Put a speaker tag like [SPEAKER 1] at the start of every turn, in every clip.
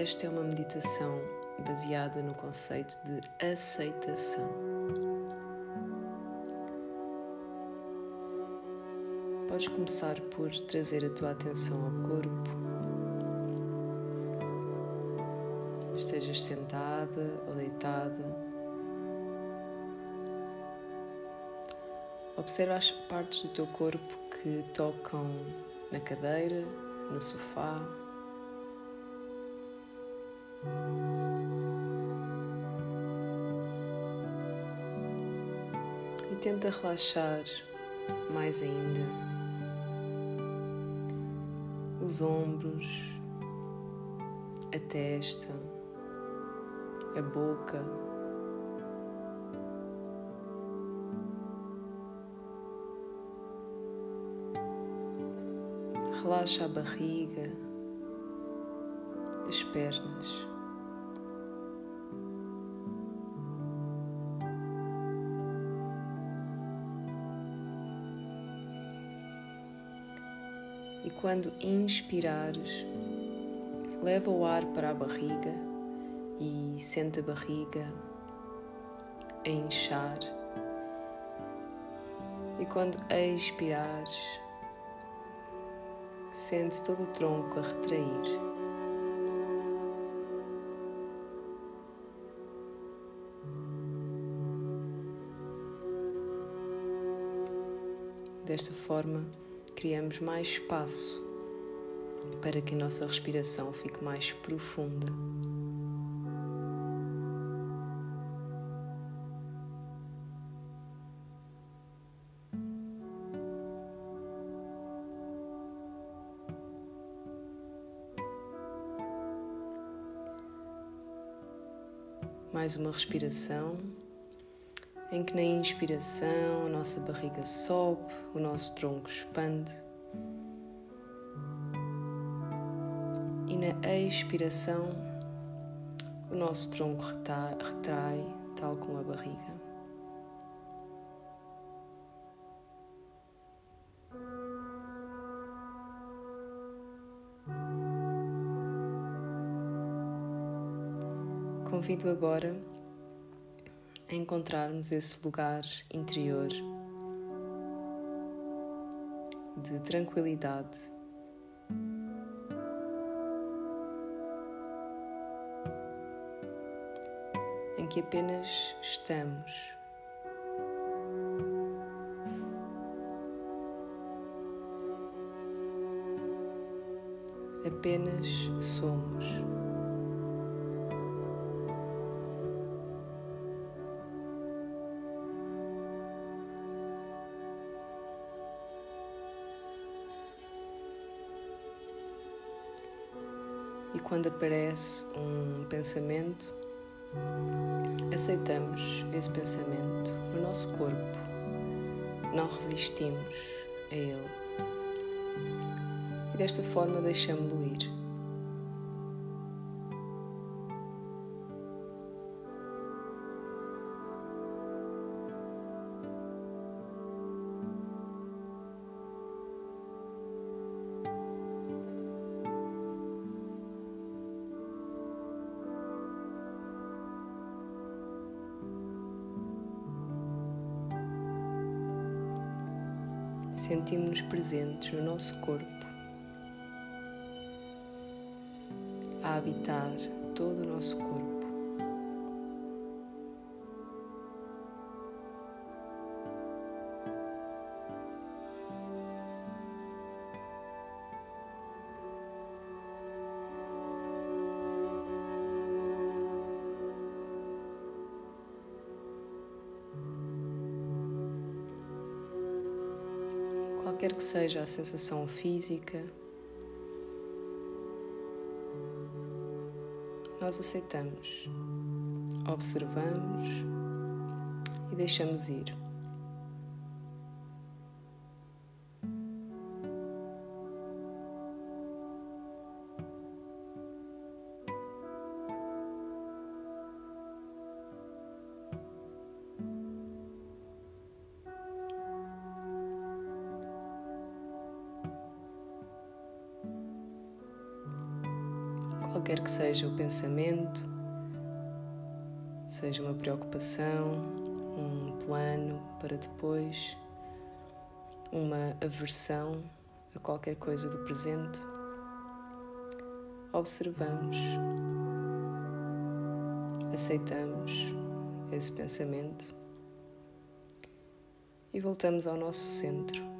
[SPEAKER 1] Esta é uma meditação baseada no conceito de aceitação. Podes começar por trazer a tua atenção ao corpo. Estejas sentada ou deitada. Observa as partes do teu corpo que tocam na cadeira, no sofá. E tenta relaxar mais ainda os ombros, a testa, a boca. Relaxa a barriga, as pernas. E quando inspirares, leva o ar para a barriga e sente a barriga a inchar. E quando expirares, Sente todo o tronco a retrair. Desta forma, criamos mais espaço para que a nossa respiração fique mais profunda. mais uma respiração em que na inspiração a nossa barriga sobe, o nosso tronco expande e na expiração o nosso tronco retrai, tal como a barriga. Convido agora a encontrarmos esse lugar interior de tranquilidade. Em que apenas estamos. Apenas somos. E quando aparece um pensamento, aceitamos esse pensamento no nosso corpo, não resistimos a ele e desta forma deixamos-lo ir. Sentimos-nos presentes no nosso corpo, a habitar todo o nosso corpo. Qualquer que seja a sensação física, nós aceitamos, observamos e deixamos ir. Qualquer que seja o pensamento, seja uma preocupação, um plano para depois, uma aversão a qualquer coisa do presente, observamos, aceitamos esse pensamento e voltamos ao nosso centro.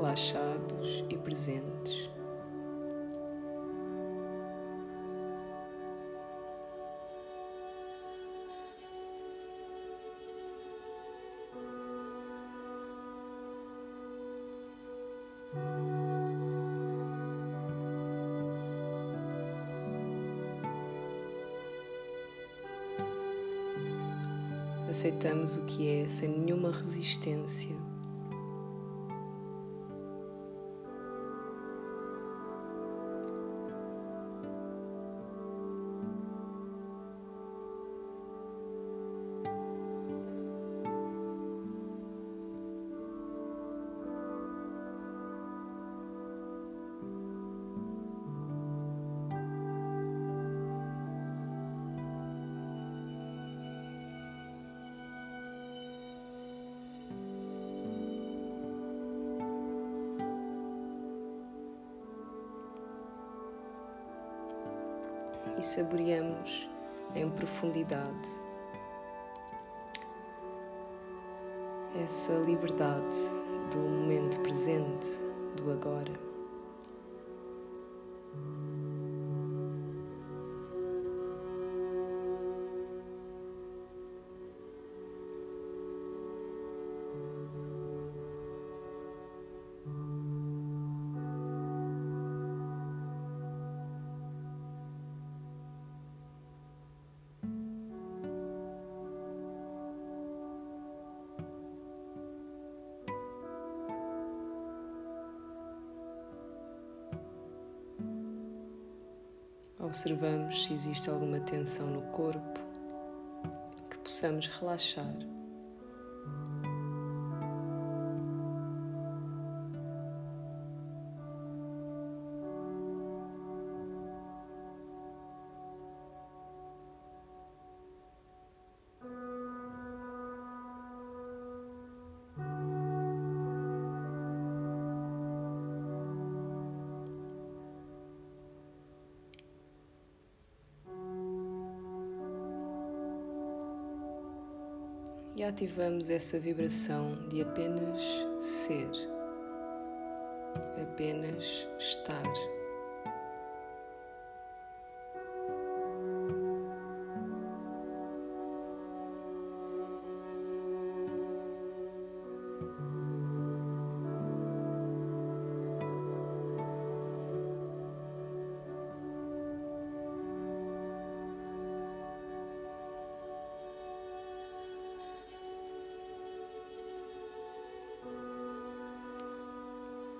[SPEAKER 1] Relaxados e presentes. Aceitamos o que é sem nenhuma resistência. E saboreamos em profundidade essa liberdade do momento presente, do agora. Observamos se existe alguma tensão no corpo que possamos relaxar. E ativamos essa vibração de apenas ser, apenas estar.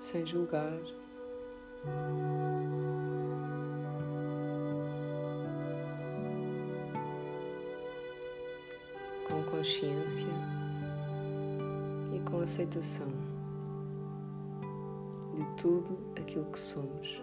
[SPEAKER 1] Sem julgar. Com consciência e com aceitação de tudo aquilo que somos.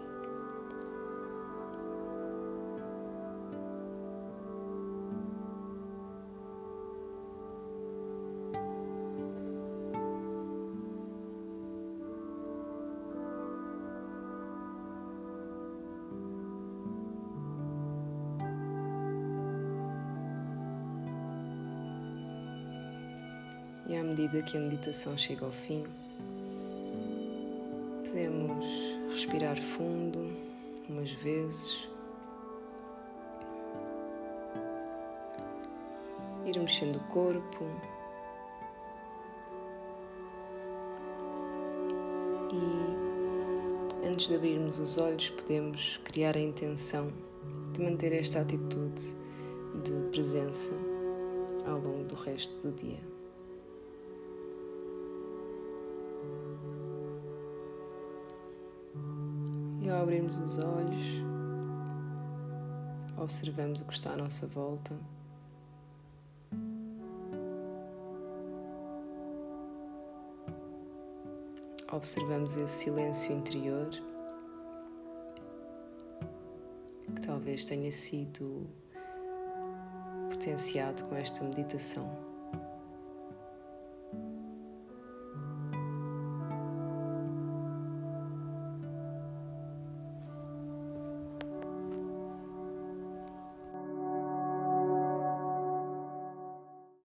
[SPEAKER 1] E à medida que a meditação chega ao fim, podemos respirar fundo umas vezes, ir mexendo o corpo e antes de abrirmos os olhos, podemos criar a intenção de manter esta atitude de presença ao longo do resto do dia. E ao abrirmos os olhos, observamos o que está à nossa volta. Observamos esse silêncio interior que talvez tenha sido potenciado com esta meditação.